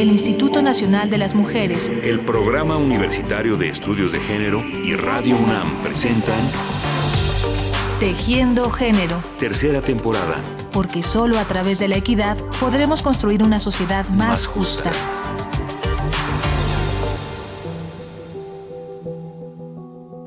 el Instituto Nacional de las Mujeres, el Programa Universitario de Estudios de Género y Radio UNAM presentan Tejiendo Género. Tercera temporada. Porque solo a través de la equidad podremos construir una sociedad más, justa.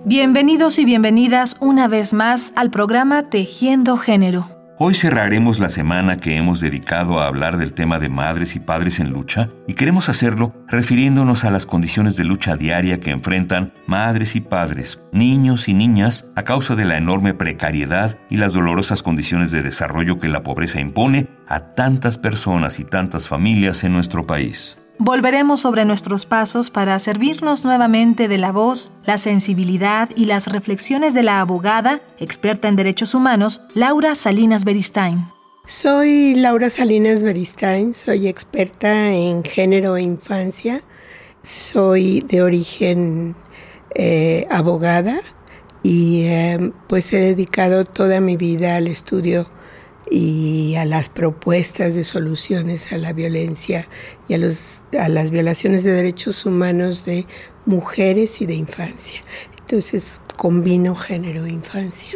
Bienvenidos y bienvenidas una vez más al programa Tejiendo Género. Hoy cerraremos la semana que hemos dedicado a hablar del tema de madres y padres en lucha y queremos hacerlo refiriéndonos a las condiciones de lucha diaria que enfrentan madres y padres, niños y niñas a causa de la enorme precariedad y las dolorosas condiciones de desarrollo que la pobreza impone a tantas personas y tantas familias en nuestro país. Volveremos sobre nuestros pasos para servirnos nuevamente de la voz, la sensibilidad y las reflexiones de la abogada, experta en derechos humanos, Laura Salinas Beristain. Soy Laura Salinas Beristain, soy experta en género e infancia, soy de origen eh, abogada y eh, pues he dedicado toda mi vida al estudio y a las propuestas de soluciones a la violencia y a, los, a las violaciones de derechos humanos de mujeres y de infancia. Entonces combino género e infancia.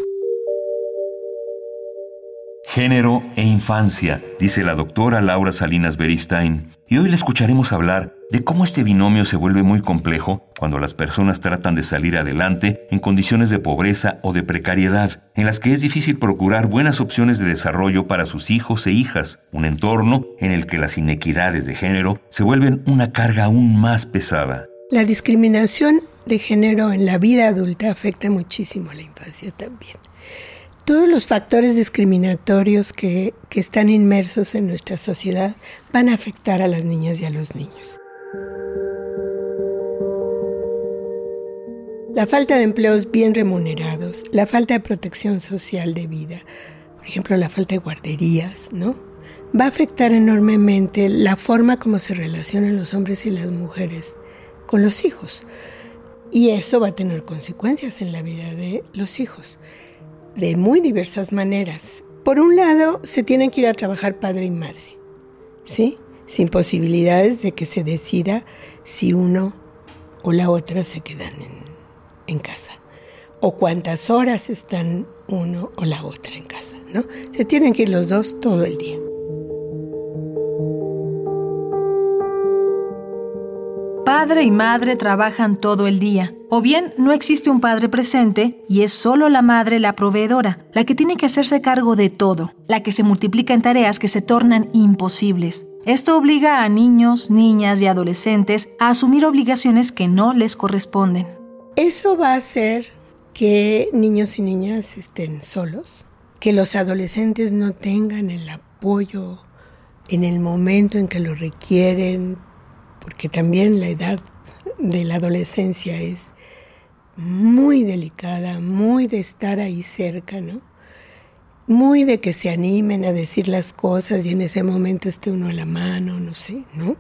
Género e infancia, dice la doctora Laura Salinas Beristain. Y hoy le escucharemos hablar de cómo este binomio se vuelve muy complejo cuando las personas tratan de salir adelante en condiciones de pobreza o de precariedad, en las que es difícil procurar buenas opciones de desarrollo para sus hijos e hijas, un entorno en el que las inequidades de género se vuelven una carga aún más pesada. La discriminación de género en la vida adulta afecta muchísimo a la infancia también todos los factores discriminatorios que, están inmersos en nuestra sociedad van a afectar a las niñas y a los niños. La falta de empleos bien remunerados, la falta de protección social de vida, por ejemplo, la falta de guarderías, ¿no? Va a afectar enormemente la forma como se relacionan los hombres y las mujeres con los hijos. Y eso va a tener consecuencias en la vida de los hijos de muy diversas maneras. Por un lado, se tienen que ir a trabajar padre y madre, ¿sí? Sin posibilidades de que se decida si uno o la otra se quedan en, casa. O cuántas horas están uno o la otra en casa, ¿no? Se tienen que ir los dos todo el día. Padre y madre trabajan todo el día, o bien no existe un padre presente y es solo la madre la proveedora, la que tiene que hacerse cargo de todo, la que se multiplica en tareas que se tornan imposibles. Esto obliga a niños, niñas y adolescentes a asumir obligaciones que no les corresponden. Eso va a hacer que niños y niñas estén solos, que los adolescentes no tengan el apoyo en el momento en que lo requieren porque también la edad de la adolescencia es muy delicada, muy de estar ahí cerca, ¿no? Muy de que se animen a decir las cosas y en ese momento esté uno a la mano, no sé, ¿no?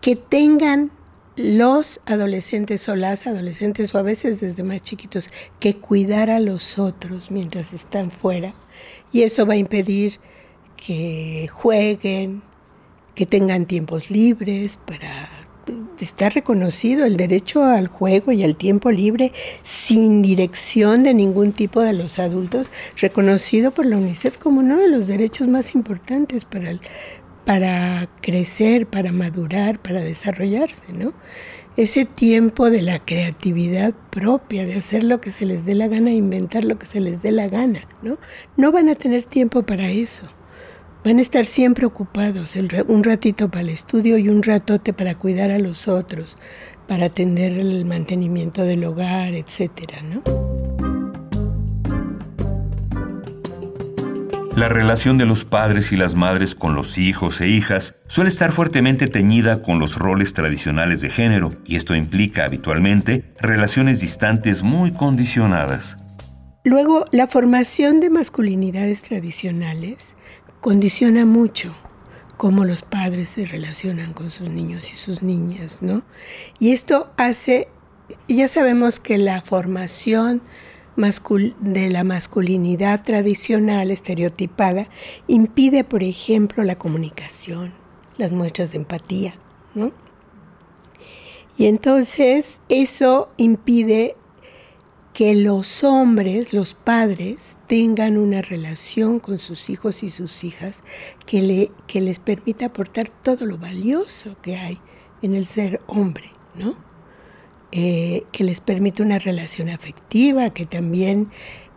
Que tengan los adolescentes o las adolescentes o a veces desde más chiquitos que cuidar a los otros mientras están fuera y eso va a impedir que jueguen, que tengan tiempos libres para estar reconocido el derecho al juego y al tiempo libre sin dirección de ningún tipo de los adultos, reconocido por la UNICEF como uno de los derechos más importantes para, para crecer, para madurar, para desarrollarse, ¿no? Ese tiempo de la creatividad propia, de hacer lo que se les dé la gana, inventar lo que se les dé la gana, ¿no? No van a tener tiempo para eso. Van a estar siempre ocupados, un ratito para el estudio y un ratote para cuidar a los otros, para atender el mantenimiento del hogar, etcétera, ¿no? La relación de los padres y las madres con los hijos e hijas suele estar fuertemente teñida con los roles tradicionales de género, y esto implica habitualmente relaciones distantes muy condicionadas. Luego, la formación de masculinidades tradicionales condiciona mucho cómo los padres se relacionan con sus niños y sus niñas, ¿no? Y esto hace, ya sabemos que la formación de la masculinidad tradicional, estereotipada, impide, por ejemplo, la comunicación, las muestras de empatía, ¿no? Y entonces eso impide que los hombres, los padres, tengan una relación con sus hijos y sus hijas que, le, que les permita aportar todo lo valioso que hay en el ser hombre, ¿no? Eh, que les permita una relación afectiva, que también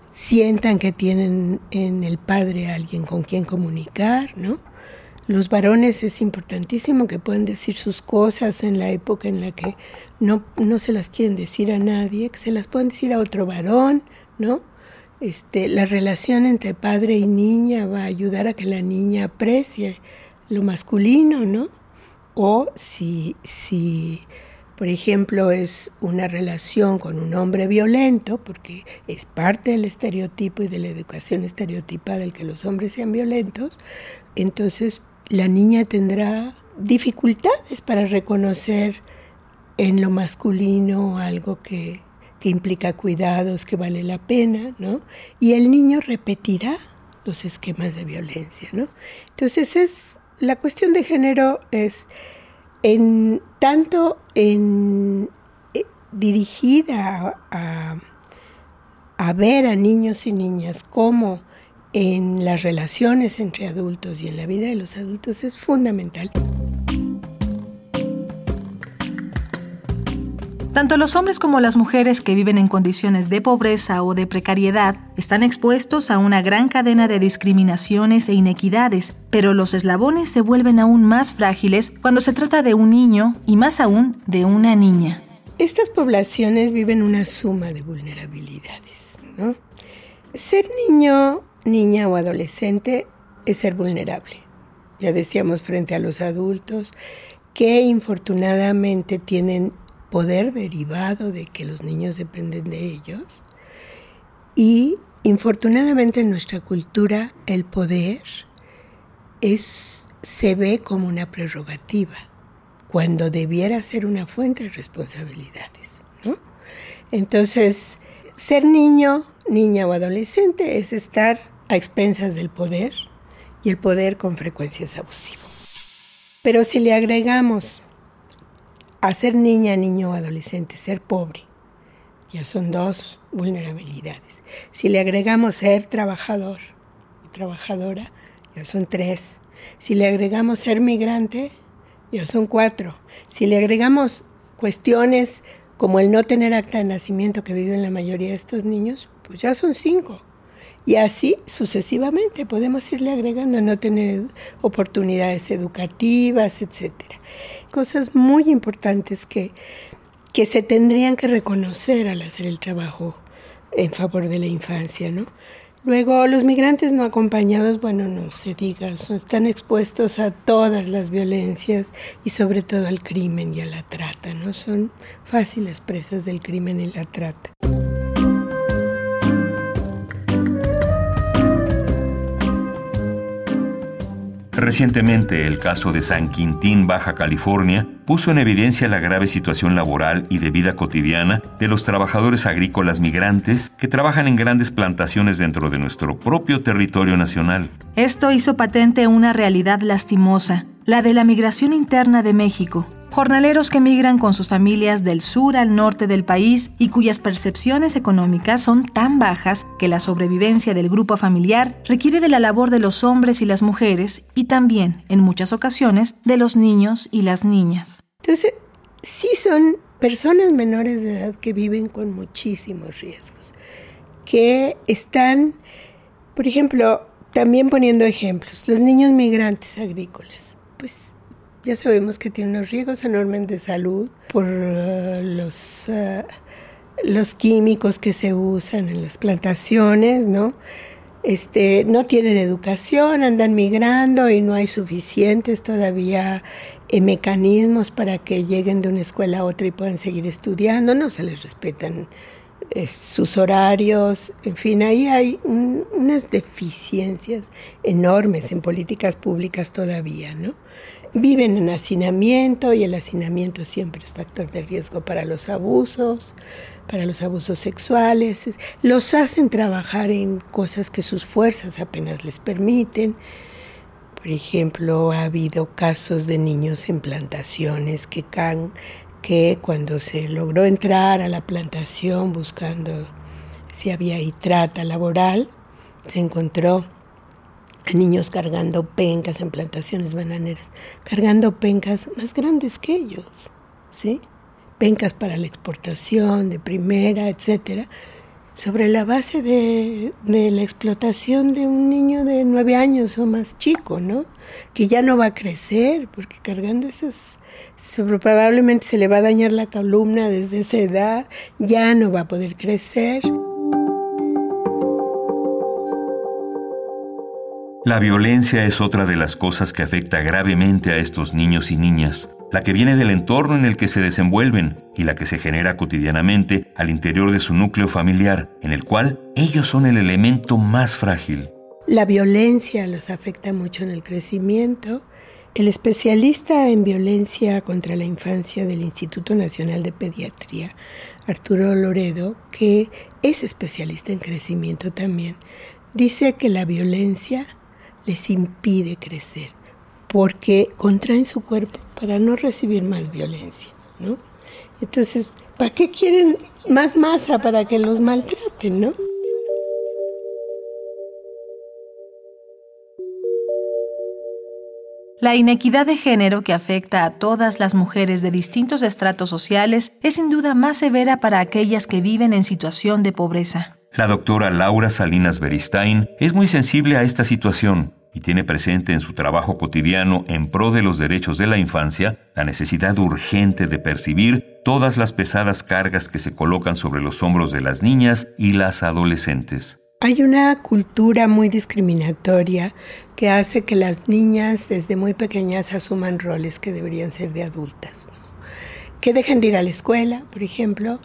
sientan que tienen en el padre alguien con quien comunicar, ¿no? Los varones es importantísimo que puedan decir sus cosas en la época en la que no, no se las quieren decir a nadie, que se las puedan decir a otro varón, ¿no? Este, la relación entre padre y niña va a ayudar a que la niña aprecie lo masculino, ¿no? O si, si por ejemplo, es una relación con un hombre violento, porque es parte del estereotipo y de la educación estereotipada el que los hombres sean violentos, entonces la niña tendrá dificultades para reconocer en lo masculino algo que, implica cuidados, que vale la pena, ¿no? Y el niño repetirá los esquemas de violencia, ¿no? Entonces es la cuestión de género es en tanto en eh, dirigida a, a, ver a niños y niñas como en las relaciones entre adultos y en la vida de los adultos es fundamental. Tanto los hombres como las mujeres que viven en condiciones de pobreza o de precariedad están expuestos a una gran cadena de discriminaciones e inequidades, pero los eslabones se vuelven aún más frágiles cuando se trata de un niño y más aún de una niña. Estas poblaciones viven una suma de vulnerabilidades. Ser niño niña o adolescente es ser vulnerable. Ya decíamos frente a los adultos que infortunadamente tienen poder derivado de que los niños dependen de ellos. Y infortunadamente en nuestra cultura el poder es, se ve como una prerrogativa, cuando debiera ser una fuente de responsabilidades. Entonces, ser niño, niña o adolescente es estar a expensas del poder y el poder con frecuencia es abusivo. Pero si le agregamos a ser niña, niño o adolescente, ser pobre, ya son dos vulnerabilidades. Si le agregamos ser trabajador y trabajadora, ya son tres. Si le agregamos ser migrante, ya son cuatro. Si le agregamos cuestiones como el no tener acta de nacimiento que viven la mayoría de estos niños, pues ya son cinco. Y así sucesivamente podemos irle agregando no tener oportunidades educativas, etcétera. Cosas muy importantes que, que se tendrían que reconocer al hacer el trabajo en favor de la infancia, ¿no? Luego, los migrantes no acompañados, bueno, no se diga, están expuestos a todas las violencias y sobre todo al crimen y a la trata, ¿no? Son fáciles presas del crimen y la trata. Recientemente, el caso de San Quintín, Baja California, puso en evidencia la grave situación laboral y de vida cotidiana de los trabajadores agrícolas migrantes que trabajan en grandes plantaciones dentro de nuestro propio territorio nacional. Esto hizo patente una realidad lastimosa, la de la migración interna de México, Jornaleros que migran con sus familias del sur al norte del país y cuyas percepciones económicas son tan bajas que la sobrevivencia del grupo familiar requiere de la labor de los hombres y las mujeres y también, en muchas ocasiones, de los niños y las niñas. Entonces, sí son personas menores de edad que viven con muchísimos riesgos, que están, por ejemplo, también poniendo ejemplos, los niños migrantes agrícolas, pues ya sabemos que tiene unos riesgos enormes de salud por uh, los, uh, los químicos que se usan en las plantaciones, ¿no? Este, no tienen educación, andan migrando y no hay suficientes todavía eh, mecanismos para que lleguen de una escuela a otra y puedan seguir estudiando, no se les respetan eh, sus horarios, en fin, ahí hay unas deficiencias enormes en políticas públicas todavía, ¿no? Viven en hacinamiento y el hacinamiento siempre es factor de riesgo para los abusos, para los abusos sexuales. Los hacen trabajar en cosas que sus fuerzas apenas les permiten. Por ejemplo, ha habido casos de niños en plantaciones que, cuando se logró entrar a la plantación buscando si había trata laboral, se encontró niños cargando pencas en plantaciones bananeras, cargando pencas más grandes que ellos, ¿sí? Pencas para la exportación de primera, etcétera, sobre la base de, la explotación de un niño de nueve años o más chico, ¿no? Que ya no va a crecer, porque cargando esas, probablemente se le va a dañar la columna desde esa edad, ya no va a poder crecer. La violencia es otra de las cosas que afecta gravemente a estos niños y niñas, la que viene del entorno en el que se desenvuelven y la que se genera cotidianamente al interior de su núcleo familiar, en el cual ellos son el elemento más frágil. La violencia los afecta mucho en el crecimiento. El especialista en violencia contra la infancia del Instituto Nacional de Pediatría, Arturo Loredo, que es especialista en crecimiento también, dice que la violencia les impide crecer, porque contraen su cuerpo para no recibir más violencia, ¿no? Entonces, ¿para qué quieren más masa para que los maltraten, no? La inequidad de género que afecta a todas las mujeres de distintos estratos sociales es sin duda más severa para aquellas que viven en situación de pobreza. La doctora Laura Salinas Beristain es muy sensible a esta situación y tiene presente en su trabajo cotidiano en pro de los derechos de la infancia la necesidad urgente de percibir todas las pesadas cargas que se colocan sobre los hombros de las niñas y las adolescentes. Hay una cultura muy discriminatoria que hace que las niñas desde muy pequeñas asuman roles que deberían ser de adultas, que dejen de ir a la escuela, por ejemplo,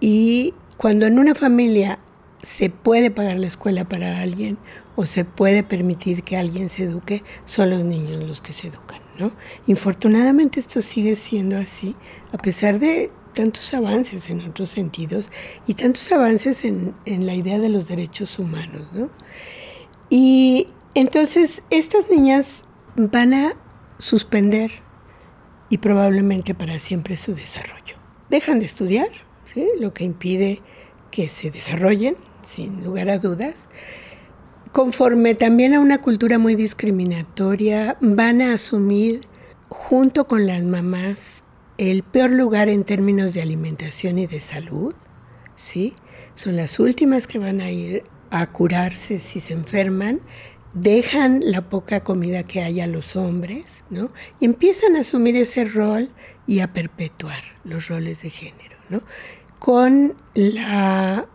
y cuando en una familia se puede pagar la escuela para alguien o se puede permitir que alguien se eduque, son los niños los que se educan. ¿no? Infortunadamente esto sigue siendo así, a pesar de tantos avances en otros sentidos y tantos avances en, en la idea de los derechos humanos. ¿no? Y entonces estas niñas van a suspender y probablemente para siempre su desarrollo. Dejan de estudiar, ¿sí? lo que impide que se desarrollen, sin lugar a dudas, conforme también a una cultura muy discriminatoria, van a asumir junto con las mamás el peor lugar en términos de alimentación y de salud, ¿sí? Son las últimas que van a ir a curarse si se enferman, dejan la poca comida que hay a los hombres, ¿no? Y empiezan a asumir ese rol y a perpetuar los roles de género, ¿no? Con la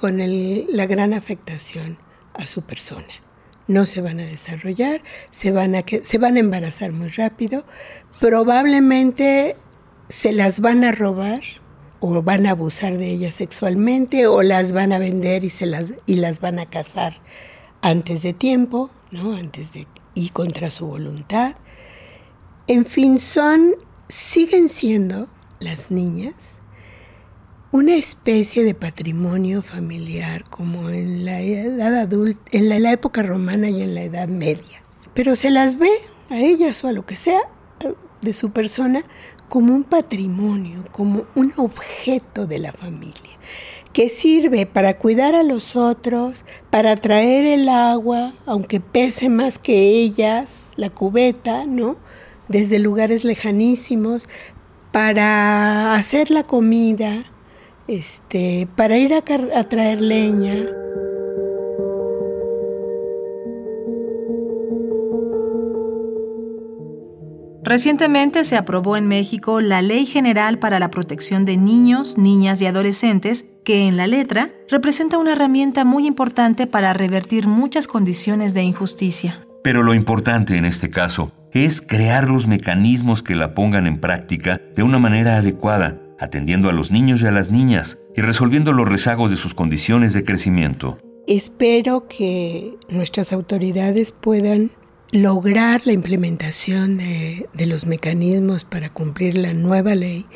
con la gran afectación a su persona. No se van a desarrollar, se van a, se van a embarazar muy rápido, probablemente se las van a robar o van a abusar de ellas sexualmente o las van a vender y, se las, y las van a casar antes de tiempo, ¿no? antes de, y contra su voluntad. En fin, son, siguen siendo las niñas una especie de patrimonio familiar como en la edad adulta, en la, época romana y en la edad media. Pero se las ve a ellas o a lo que sea de su persona como un patrimonio, como un objeto de la familia, que sirve para cuidar a los otros, para traer el agua, aunque pese más que ellas, la cubeta, ¿no? Desde lugares lejanísimos, para hacer la comida, este, para ir a, traer leña. Recientemente se aprobó en México la Ley General para la Protección de Niños, Niñas y Adolescentes, que en la letra representa una herramienta muy importante para revertir muchas condiciones de injusticia. Pero lo importante en este caso es crear los mecanismos que la pongan en práctica de una manera adecuada atendiendo a los niños y a las niñas y resolviendo los rezagos de sus condiciones de crecimiento. Espero que nuestras autoridades puedan lograr la implementación de, los mecanismos para cumplir la nueva ley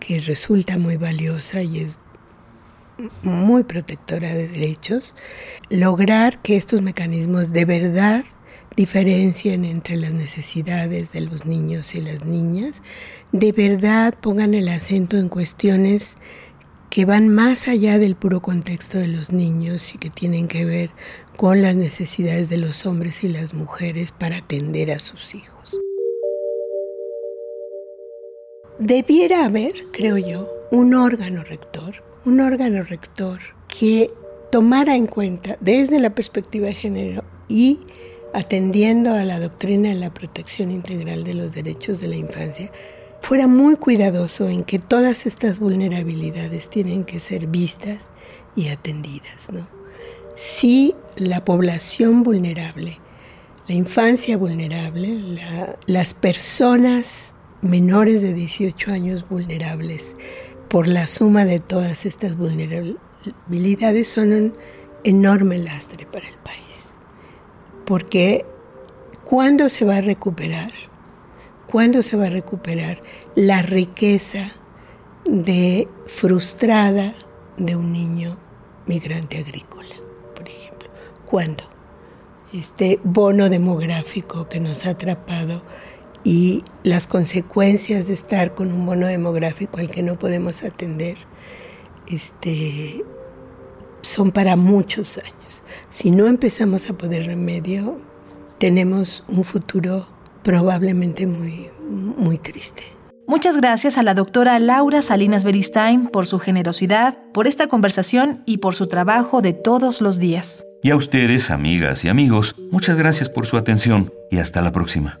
que resulta muy valiosa y es muy protectora de derechos, lograr que estos mecanismos de verdad diferencien entre las necesidades de los niños y las niñas, de verdad pongan el acento en cuestiones que van más allá del puro contexto de los niños y que tienen que ver con las necesidades de los hombres y las mujeres para atender a sus hijos. Debiera haber, creo yo, un órgano rector, un órgano rector que tomara en cuenta desde la perspectiva de género y atendiendo a la doctrina de la protección integral de los derechos de la infancia, fuera muy cuidadoso en que todas estas vulnerabilidades tienen que ser vistas y atendidas. ¿no? Si la población vulnerable, la infancia vulnerable, las personas menores de 18 años vulnerables, por la suma de todas estas vulnerabilidades, son un enorme lastre para el país. Porque ¿cuándo se va a recuperar? ¿Cuándo se va a recuperar la riqueza de frustrada de un niño migrante agrícola, por ejemplo? ¿Cuándo? Este bono demográfico que nos ha atrapado y las consecuencias de estar con un bono demográfico al que no podemos atender este, son para muchos años. Si no empezamos a poner remedio, tenemos un futuro probablemente muy, muy triste. Muchas gracias a la doctora Laura Salinas Beristain por su generosidad, por esta conversación y por su trabajo de todos los días. Y a ustedes, amigas y amigos, muchas gracias por su atención y hasta la próxima.